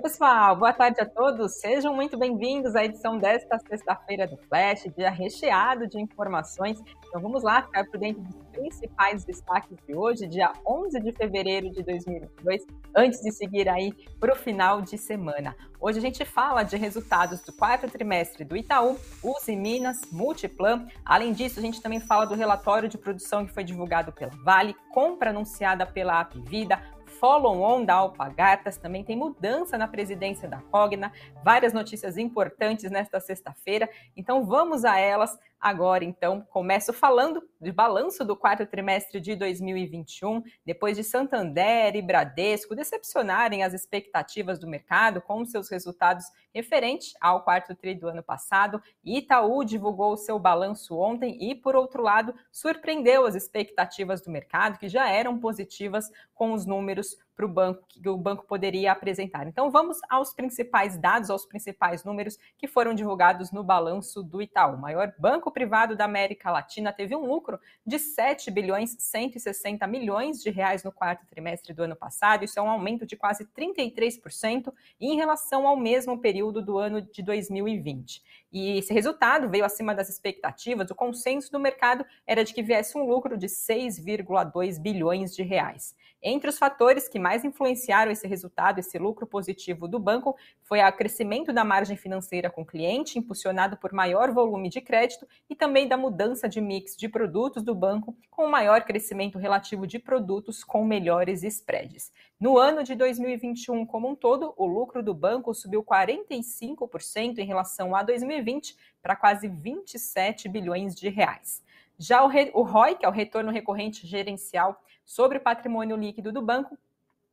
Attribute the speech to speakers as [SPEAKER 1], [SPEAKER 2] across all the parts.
[SPEAKER 1] Oi, pessoal, boa tarde a todos. Sejam muito bem-vindos à edição desta sexta-feira do Flash, dia recheado de informações. Então vamos lá ficar por dentro dos principais destaques de hoje, dia 11 de fevereiro de 2022, antes de seguir aí para o final de semana. Hoje a gente fala de resultados do quarto trimestre do Itaú, Uzi Minas, Multiplan. Além disso, a gente também fala do relatório de produção que foi divulgado pela Vale, compra anunciada pela Apvida, follow-on da Alpagartas, também tem mudança na presidência da Cogna, várias notícias importantes nesta sexta-feira, então vamos a elas agora. Então, começo falando de balanço do quarto trimestre de 2021, depois de Santander e Bradesco decepcionarem as expectativas do mercado com seus resultados referentes ao quarto tri do ano passado, Itaú divulgou seu balanço ontem e, por outro lado, surpreendeu as expectativas do mercado, que já eram positivas com os números para o banco que o banco poderia apresentar. Então vamos aos principais dados, aos principais números que foram divulgados no balanço do Itaú. O maior banco privado da América Latina teve um lucro de 7 bilhões 160 milhões de reais no quarto trimestre do ano passado. Isso é um aumento de quase 33% em relação ao mesmo período do ano de 2020. E esse resultado veio acima das expectativas. O consenso do mercado era de que viesse um lucro de 6,2 bilhões de reais. Entre os fatores que mais influenciaram esse resultado, esse lucro positivo do banco, foi o crescimento da margem financeira com o cliente, impulsionado por maior volume de crédito, e também da mudança de mix de produtos do banco, com maior crescimento relativo de produtos com melhores spreads. No ano de 2021 como um todo, o lucro do banco subiu 45% em relação a 2020 para quase 27 bilhões de reais. Já o, ROI, que é o retorno recorrente gerencial sobre o patrimônio líquido do banco,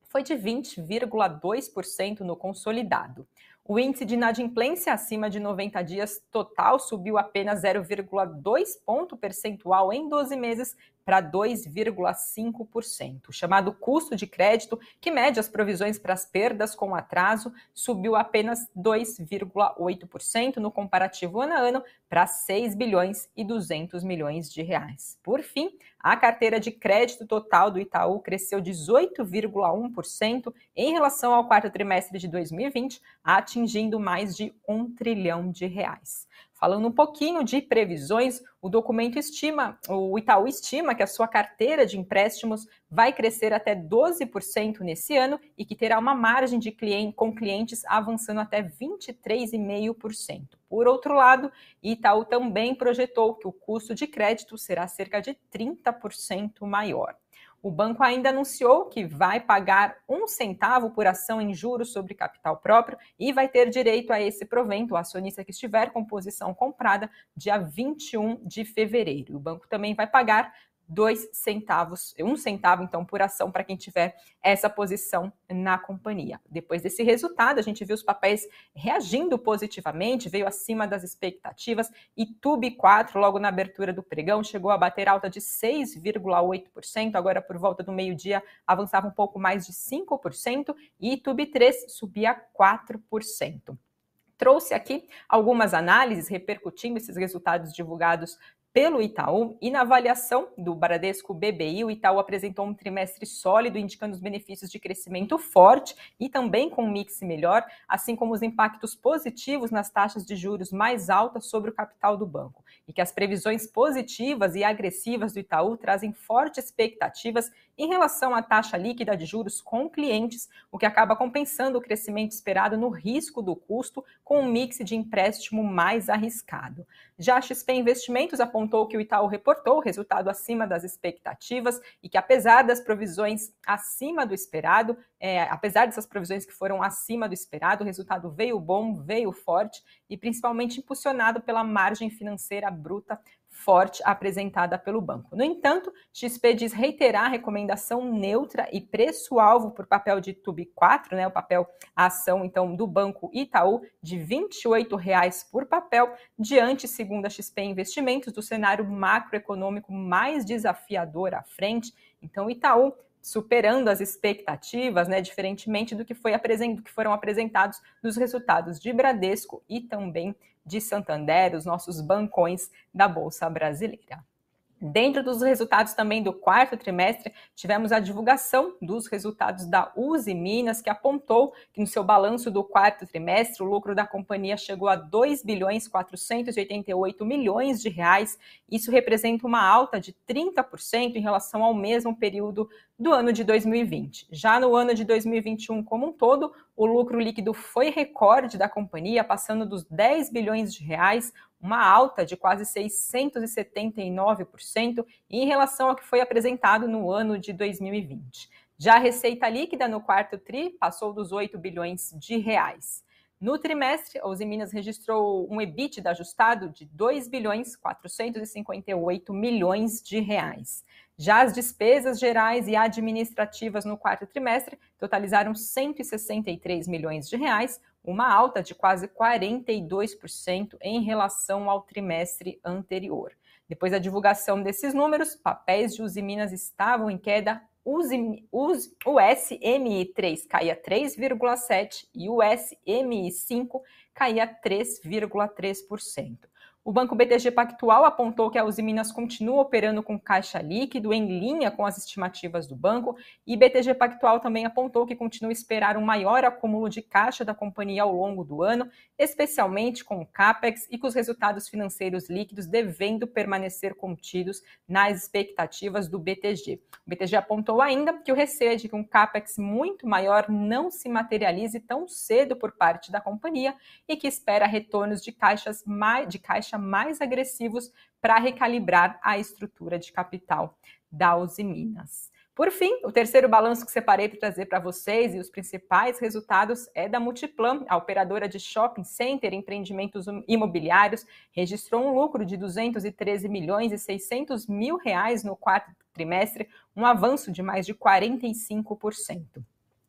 [SPEAKER 1] foi de 20,2% no consolidado. O índice de inadimplência acima de 90 dias total subiu apenas 0,2 ponto percentual em 12 meses para 2,5%. O chamado custo de crédito, que mede as provisões para as perdas com atraso, subiu apenas 2,8% no comparativo ano a ano para 6 bilhões e 200 milhões de reais. Por fim, a carteira de crédito total do Itaú cresceu 18,1% em relação ao quarto trimestre de 2020, atingindo mais de um trilhão de reais. Falando um pouquinho de previsões, o documento estima, o Itaú estima que a sua carteira de empréstimos vai crescer até 12% nesse ano e que terá uma margem de cliente, com clientes avançando até 23,5%. Por outro lado, Itaú também projetou que o custo de crédito será cerca de 30% maior. O banco ainda anunciou que vai pagar um centavo por ação em juros sobre capital próprio e vai ter direito a esse provento, o acionista que estiver com posição comprada, dia 21 de fevereiro. O banco também vai pagar dois centavos, um centavo então por ação para quem tiver essa posição na companhia. Depois desse resultado, a gente viu os papéis reagindo positivamente, veio acima das expectativas e Tube 4, logo na abertura do pregão, chegou a bater alta de 6,8%, agora por volta do meio-dia avançava um pouco mais de 5% e Tube 3 subia 4% trouxe aqui algumas análises repercutindo esses resultados divulgados pelo Itaú e na avaliação do Bradesco BBI, o Itaú apresentou um trimestre sólido, indicando os benefícios de crescimento forte e também com um mix melhor, assim como os impactos positivos nas taxas de juros mais altas sobre o capital do banco. E que as previsões positivas e agressivas do Itaú trazem fortes expectativas em relação à taxa líquida de juros com clientes, o que acaba compensando o crescimento esperado no risco do custo com um mix de empréstimo mais arriscado. Já a XP Investimentos apontou que o Itaú reportou resultado acima das expectativas e que, apesar das provisões acima do esperado, é, apesar dessas provisões que foram acima do esperado, o resultado veio bom, veio forte e principalmente impulsionado pela margem financeira bruta forte apresentada pelo banco. No entanto, XP diz reiterar a recomendação neutra e preço-alvo por papel de TUB 4, né, o papel a ação então do Banco Itaú de R$ 28,00 por papel, diante, segundo a XP Investimentos, do cenário macroeconômico mais desafiador à frente. Então, Itaú superando as expectativas, né, diferentemente do que, foi do que foram apresentados nos resultados de Bradesco e também de Santander, os nossos bancões da Bolsa Brasileira. Dentro dos resultados também do quarto trimestre, tivemos a divulgação dos resultados da Uzi Minas, que apontou que no seu balanço do quarto trimestre, o lucro da companhia chegou a 2 bilhões 488 milhões de reais. Isso representa uma alta de 30% em relação ao mesmo período do ano de 2020. Já no ano de 2021 como um todo, o lucro líquido foi recorde da companhia, passando dos 10 bilhões de reais, uma alta de quase 679% em relação ao que foi apresentado no ano de 2020. Já a receita líquida no quarto TRI passou dos 8 bilhões de reais. No trimestre, a Uzi Minas registrou um EBITDA ajustado de 2 bilhões 458 milhões de reais. Já as despesas gerais e administrativas no quarto trimestre totalizaram 163 milhões de reais, uma alta de quase 42% em relação ao trimestre anterior. Depois da divulgação desses números, papéis de Uzi Minas estavam em queda. o SMI3 caía 3,7% e o SMI5 caía 3,3%. O Banco BTG Pactual apontou que a Uzi Minas continua operando com caixa líquido em linha com as estimativas do banco e BTG Pactual também apontou que continua a esperar um maior acúmulo de caixa da companhia ao longo do ano, especialmente com o CAPEX e com os resultados financeiros líquidos devendo permanecer contidos nas expectativas do BTG. O BTG apontou ainda que o receio é de que um CAPEX muito maior não se materialize tão cedo por parte da companhia e que espera retornos de caixas mais de caixa mais agressivos para recalibrar a estrutura de capital da Uzi Minas. Por fim, o terceiro balanço que separei para trazer para vocês e os principais resultados é da Multiplan, a operadora de shopping center e empreendimentos imobiliários, registrou um lucro de 213 milhões e 600 mil reais no quarto trimestre, um avanço de mais de 45%.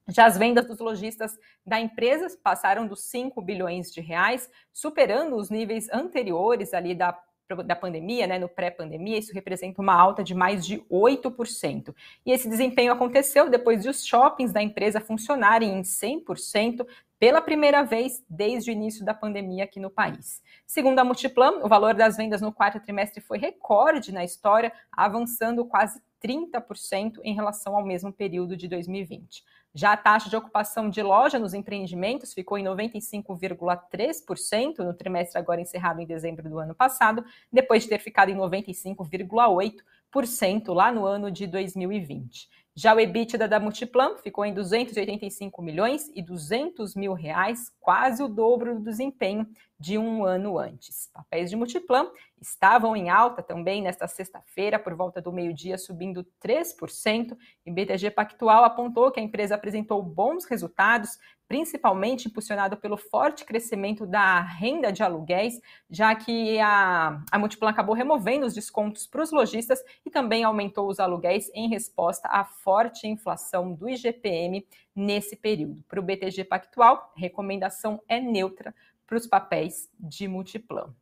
[SPEAKER 1] Já as vendas dos lojistas da empresa passaram dos 5 bilhões de reais, superando os níveis anteriores ali da, da pandemia, né, no pré-pandemia, isso representa uma alta de mais de 8%. E esse desempenho aconteceu depois de os shoppings da empresa funcionarem em 100%, pela primeira vez desde o início da pandemia aqui no país. Segundo a Multiplan, o valor das vendas no quarto trimestre foi recorde na história, avançando quase 30% em relação ao mesmo período de 2020. Já a taxa de ocupação de loja nos empreendimentos ficou em 95,3% no trimestre agora encerrado em dezembro do ano passado, depois de ter ficado em 95,8% lá no ano de 2020. Já o EBITDA da Multiplan ficou em 285 milhões e 200 mil reais, quase o dobro do desempenho de um ano antes. Papéis de Multiplan estavam em alta também nesta sexta-feira, por volta do meio-dia, subindo 3%. E BTG Pactual apontou que a empresa apresentou bons resultados, principalmente impulsionado pelo forte crescimento da renda de aluguéis, já que a, a Multiplan acabou removendo os descontos para os lojistas e também aumentou os aluguéis em resposta à forte inflação do IGPM nesse período. Para o BTG Pactual, recomendação é neutra para os papéis de Multiplan.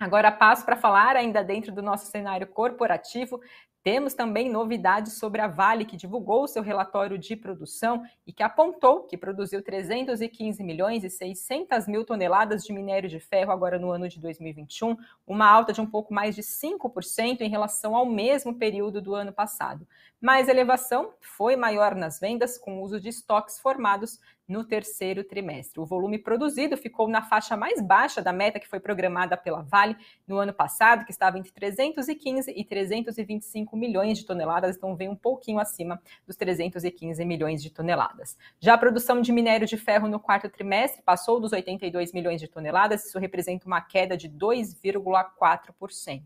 [SPEAKER 1] Agora passo para falar, ainda dentro do nosso cenário corporativo, temos também novidades sobre a Vale, que divulgou seu relatório de produção e que apontou que produziu 315 milhões e 600 mil toneladas de minério de ferro agora no ano de 2021, uma alta de um pouco mais de 5% em relação ao mesmo período do ano passado. Mas a elevação foi maior nas vendas, com o uso de estoques formados no terceiro trimestre. O volume produzido ficou na faixa mais baixa da meta que foi programada pela Vale no ano passado, que estava entre 315 e 325 milhões de toneladas, então vem um pouquinho acima dos 315 milhões de toneladas. Já a produção de minério de ferro no quarto trimestre passou dos 82 milhões de toneladas, isso representa uma queda de 2,4%.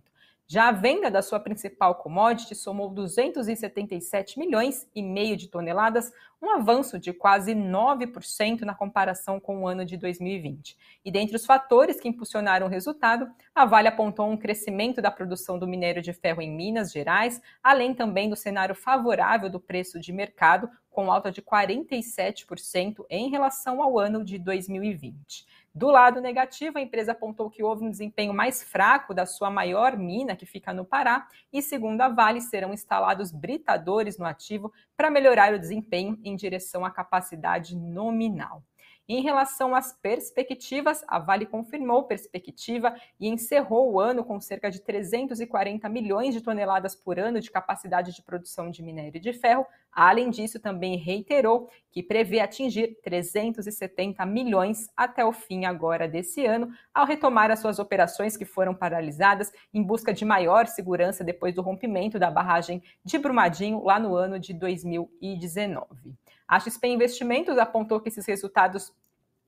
[SPEAKER 1] Já a venda da sua principal commodity somou 277 milhões e meio de toneladas, um avanço de quase 9% na comparação com o ano de 2020. E dentre os fatores que impulsionaram o resultado, a Vale apontou um crescimento da produção do minério de ferro em Minas Gerais, além também do cenário favorável do preço de mercado, com alta de 47% em relação ao ano de 2020. Do lado negativo, a empresa apontou que houve um desempenho mais fraco da sua maior mina, que fica no Pará, e segundo a Vale, serão instalados britadores no ativo para melhorar o desempenho em direção à capacidade nominal. Em relação às perspectivas, a Vale confirmou perspectiva e encerrou o ano com cerca de 340 milhões de toneladas por ano de capacidade de produção de minério de ferro. Além disso, também reiterou que prevê atingir 370 milhões até o fim agora desse ano, ao retomar as suas operações que foram paralisadas em busca de maior segurança depois do rompimento da barragem de Brumadinho lá no ano de 2019. A XP Investimentos apontou que esses resultados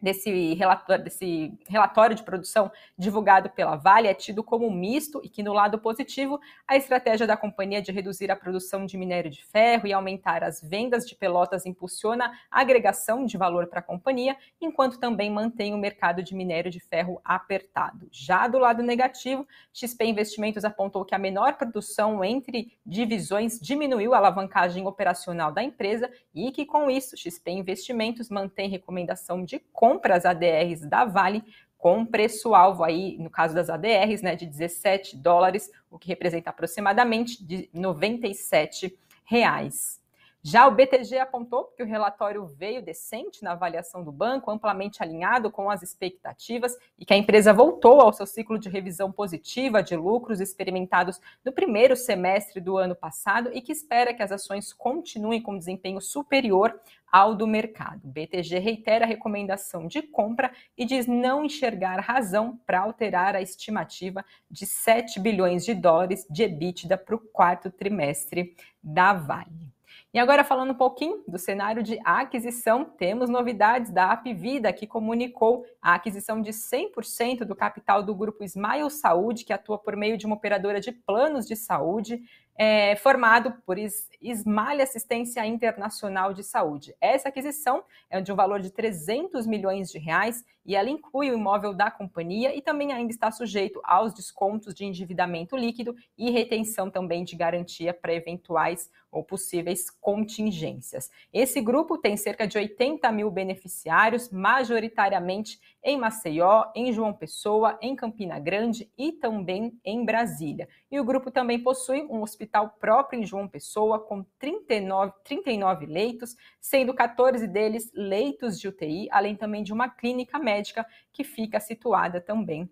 [SPEAKER 1] desse relatório, desse relatório de produção divulgado pela Vale é tido como misto e que, no lado positivo, a estratégia da companhia de reduzir a produção de minério de ferro e aumentar as vendas de pelotas impulsiona a agregação de valor para a companhia, enquanto também mantém o mercado de minério de ferro apertado. Já do lado negativo, XP Investimentos apontou que a menor produção entre divisões diminuiu a alavancagem operacional da empresa e que, com isso, XP Investimentos mantém recomendação de compra compras ADRs da Vale com preço-alvo aí, no caso das ADRs, né, de 17 dólares, o que representa aproximadamente de 97 reais. Já o BTG apontou que o relatório veio decente na avaliação do banco, amplamente alinhado com as expectativas e que a empresa voltou ao seu ciclo de revisão positiva de lucros experimentados no primeiro semestre do ano passado e que espera que as ações continuem com desempenho superior ao do mercado. O BTG reitera a recomendação de compra e diz não enxergar razão para alterar a estimativa de 7 bilhões de dólares de EBITDA para o quarto trimestre da Vale. E agora falando um pouquinho do cenário de aquisição, temos novidades da Apvida, que comunicou a aquisição de 100% do capital do grupo Smile Saúde, que atua por meio de uma operadora de planos de saúde, é, formado por Smile Assistência Internacional de Saúde. Essa aquisição é de um valor de 300 milhões de reais e ela inclui o imóvel da companhia e também ainda está sujeito aos descontos de endividamento líquido e retenção também de garantia para eventuais ou possíveis contingências. Esse grupo tem cerca de 80 mil beneficiários, majoritariamente em Maceió, em João Pessoa, em Campina Grande e também em Brasília. E o grupo também possui um hospital próprio em João Pessoa, com 39, 39 leitos, sendo 14 deles leitos de UTI, além também de uma clínica médica que fica situada também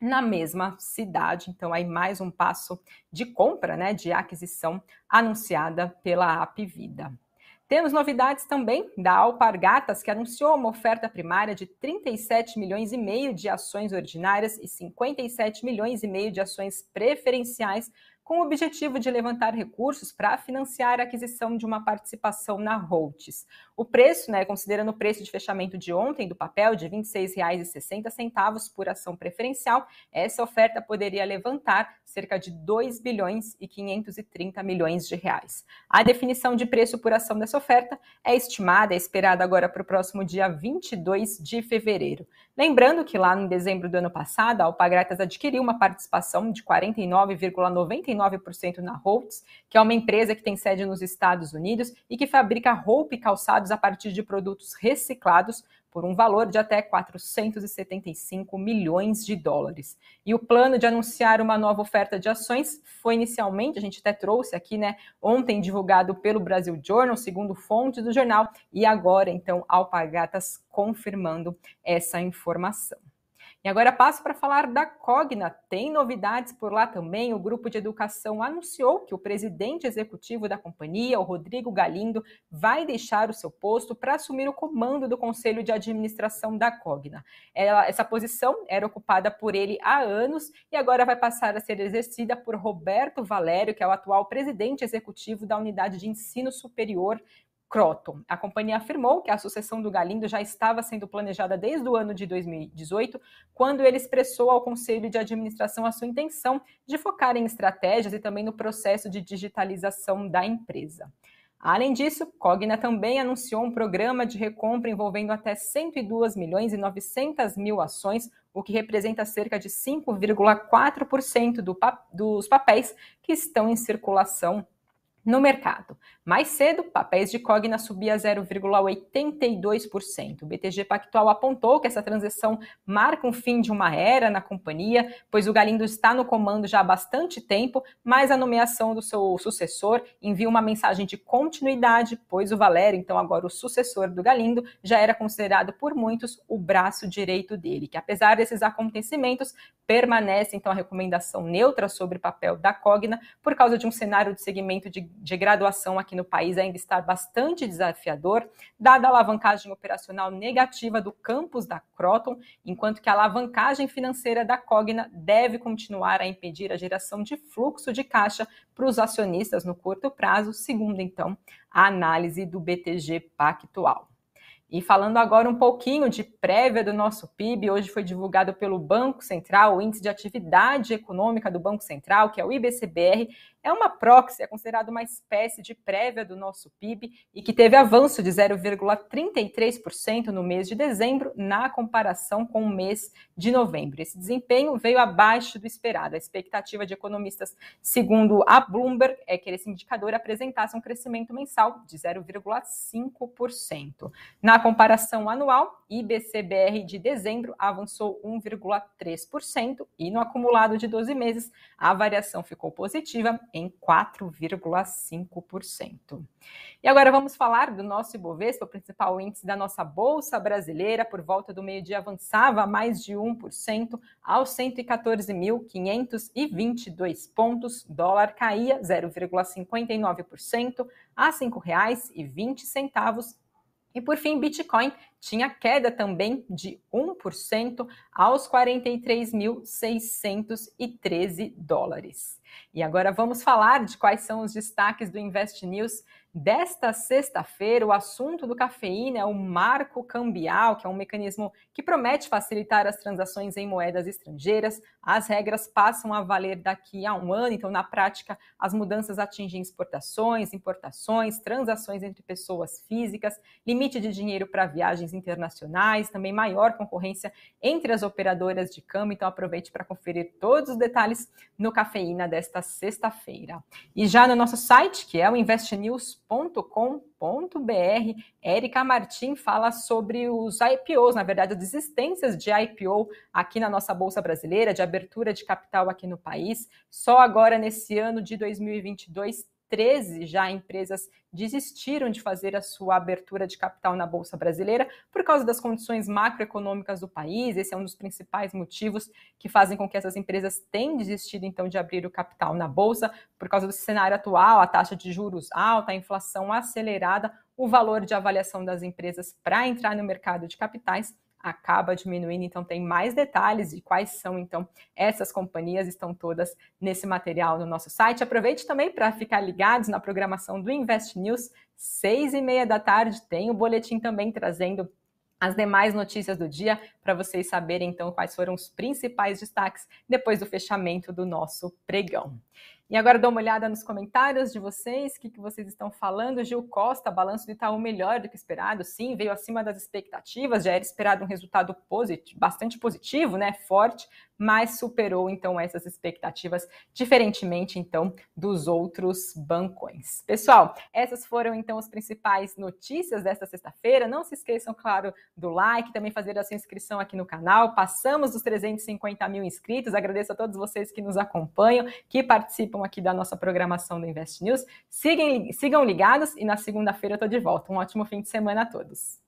[SPEAKER 1] na mesma cidade. Então, aí mais um passo de compra, né, de aquisição anunciada pela Apvida. Temos novidades também da Alpargatas, que anunciou uma oferta primária de 37 milhões e meio de ações ordinárias e 57 milhões e meio de ações preferenciais com o objetivo de levantar recursos para financiar a aquisição de uma participação na Holtz. O preço, né, considerando o preço de fechamento de ontem do papel de R$ 26,60 por ação preferencial, essa oferta poderia levantar cerca de 2 bilhões e 530 milhões de reais. A definição de preço por ação dessa oferta é estimada, é esperada agora para o próximo dia 22 de fevereiro. Lembrando que lá em dezembro do ano passado, a Alpagratas adquiriu uma participação de 49,99 49% na Holtz, que é uma empresa que tem sede nos Estados Unidos e que fabrica roupa e calçados a partir de produtos reciclados por um valor de até 475 milhões de dólares. E o plano de anunciar uma nova oferta de ações foi inicialmente, a gente até trouxe aqui, né, ontem divulgado pelo Brasil Journal, segundo fontes do jornal, e agora então Alpagatas confirmando essa informação. E agora passo para falar da Cogna. Tem novidades por lá também. O grupo de educação anunciou que o presidente executivo da companhia, o Rodrigo Galindo, vai deixar o seu posto para assumir o comando do conselho de administração da Cogna. Ela, essa posição era ocupada por ele há anos e agora vai passar a ser exercida por Roberto Valério, que é o atual presidente executivo da unidade de ensino superior Croton. A companhia afirmou que a sucessão do Galindo já estava sendo planejada desde o ano de 2018, quando ele expressou ao Conselho de Administração a sua intenção de focar em estratégias e também no processo de digitalização da empresa. Além disso, Cogna também anunciou um programa de recompra envolvendo até 102 milhões e 900 mil ações, o que representa cerca de 5,4% do dos papéis que estão em circulação no mercado. Mais cedo, papéis de Cogna subia 0,82%. O BTG Pactual apontou que essa transição marca um fim de uma era na companhia, pois o Galindo está no comando já há bastante tempo, mas a nomeação do seu sucessor envia uma mensagem de continuidade, pois o Valério, então agora o sucessor do Galindo, já era considerado por muitos o braço direito dele, que apesar desses acontecimentos, permanece então a recomendação neutra sobre o papel da Cogna por causa de um cenário de segmento de de graduação aqui no país ainda está bastante desafiador, dada a alavancagem operacional negativa do campus da Croton, enquanto que a alavancagem financeira da Cogna deve continuar a impedir a geração de fluxo de caixa para os acionistas no curto prazo, segundo então a análise do BTG Pactual. E falando agora um pouquinho de prévia do nosso PIB, hoje foi divulgado pelo Banco Central o Índice de Atividade Econômica do Banco Central, que é o IBCBR, é uma proxy, é considerado uma espécie de prévia do nosso PIB e que teve avanço de 0,33% no mês de dezembro, na comparação com o mês de novembro. Esse desempenho veio abaixo do esperado. A expectativa de economistas, segundo a Bloomberg, é que esse indicador apresentasse um crescimento mensal de 0,5%. Na comparação anual, IBCBR de dezembro avançou 1,3% e no acumulado de 12 meses, a variação ficou positiva em 4,5%. E agora vamos falar do nosso Ibovespa, o principal índice da nossa Bolsa Brasileira, por volta do meio-dia avançava mais de 1% aos 114.522 pontos, dólar caía 0,59% a R$ 5,20 e por fim, Bitcoin tinha queda também de 1% aos 43.613 dólares. E agora vamos falar de quais são os destaques do Invest News desta sexta-feira. O assunto do cafeína é o marco cambial, que é um mecanismo que promete facilitar as transações em moedas estrangeiras. As regras passam a valer daqui a um ano, então, na prática, as mudanças atingem exportações, importações, transações entre pessoas físicas, limite de dinheiro para viagens internacionais, também maior concorrência entre as operadoras de câmbio. Então, aproveite para conferir todos os detalhes no cafeína desta sexta-feira. E já no nosso site, que é o investnews.com.br, Érica Martim fala sobre os IPOs, na verdade, as existências de IPO aqui na nossa Bolsa Brasileira, de abertura de capital aqui no país. Só agora, nesse ano de 2022, 13 já empresas desistiram de fazer a sua abertura de capital na Bolsa Brasileira por causa das condições macroeconômicas do país. Esse é um dos principais motivos que fazem com que essas empresas tenham desistido então de abrir o capital na Bolsa, por causa do cenário atual, a taxa de juros alta, a inflação acelerada, o valor de avaliação das empresas para entrar no mercado de capitais acaba diminuindo, então tem mais detalhes de quais são então essas companhias, estão todas nesse material no nosso site. Aproveite também para ficar ligados na programação do Invest News, seis e meia da tarde, tem o boletim também trazendo as demais notícias do dia para vocês saberem então quais foram os principais destaques depois do fechamento do nosso pregão. E agora dou uma olhada nos comentários de vocês, o que, que vocês estão falando. Gil Costa, balanço do Itaú melhor do que esperado. Sim, veio acima das expectativas, já era esperado um resultado positivo, bastante positivo, né? Forte, mas superou então essas expectativas, diferentemente então dos outros bancões. Pessoal, essas foram então as principais notícias desta sexta-feira. Não se esqueçam, claro, do like, também fazer a sua inscrição aqui no canal. Passamos dos 350 mil inscritos. Agradeço a todos vocês que nos acompanham, que participam aqui da nossa programação do Invest News. Sigam, sigam ligados e na segunda-feira eu estou de volta. Um ótimo fim de semana a todos.